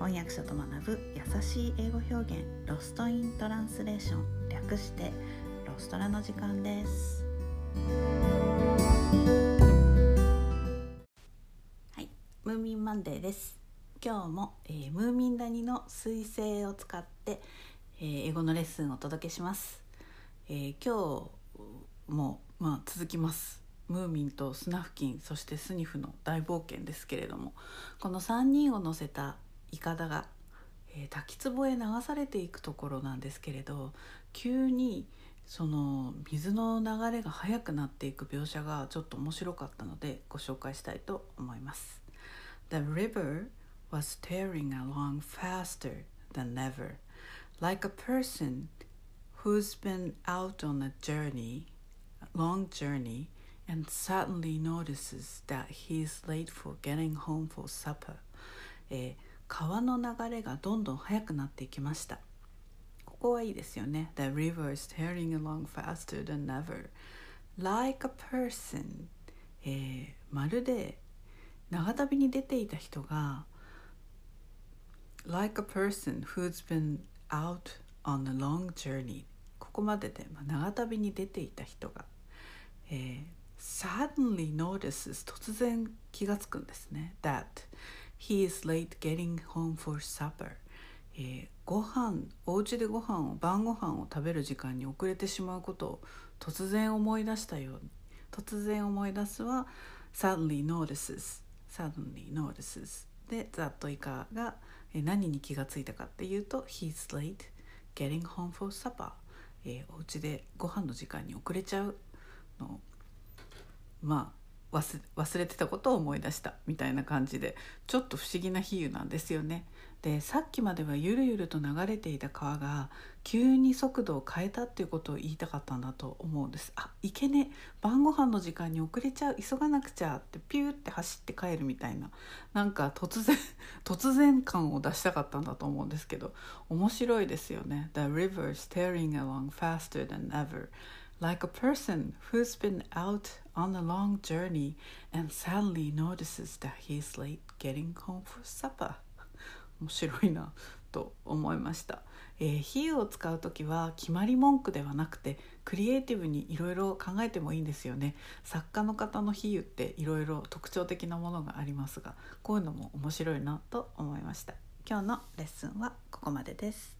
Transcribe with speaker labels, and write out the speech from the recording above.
Speaker 1: 翻訳者と学ぶ優しい英語表現ロストイントランスレーション略してロストラの時間です。はいムーミンマンデーです。今日も、えー、ムーミン谷の彗星を使って、えー、英語のレッスンをお届けします、えー、今日もまあ続きます。ムーミンとスナフキンそしてスニフの大冒険ですけれどもこの3人を乗せたいかだが、えー、滝壺へ流されていくところなんですけれど急にその水の流れが速くなっていく描写がちょっと面白かったのでご紹介したいと思います。The river was tearing along faster than ever, like a person who's been out on a journey, a long journey, and suddenly notices that he's late for getting home for supper、えー、川の流れがどんどん速くなっていきましたここはいいですよね The river is tearing along faster than ever like a person、えー、まるで長旅に出ていた人が like a person who's been out on a long journey ここまでで、まあ、長旅に出ていた人が、えー、suddenly notices 突然気がつくんですね that he is late getting home for supper、えー、ご飯お家でご飯を晩ご飯を食べる時間に遅れてしまうことを突然思い出したように。突然思い出すは suddenly notices suddenly notices でざっと以下が何に気がついたかっていうと he's late getting home for supper、えー、お家でご飯の時間に遅れちゃうの。まあ忘れてたことを思い出したみたいな感じでちょっと不思議な比喩なんですよね。でさっきまではゆるゆると流れていた川が急に速度を変えたっていうことを言いたかったんだと思うんです。あいけね晩ご飯の時間に遅れちゃう急がなくちゃってピューって走って帰るみたいななんか突然 突然感を出したかったんだと思うんですけど面白いですよね。The river staring along faster than ever like a person who's been out on a long journey and suddenly notices that he's late getting home for supper. 面白いなと思いました、えー、比喩を使う時は決まり文句ではなくてクリエイティブにいろいろ考えてもいいんですよね。作家の方の比喩っていろいろ特徴的なものがありますがこういうのも面白いなと思いました。今日のレッスンはここまでです。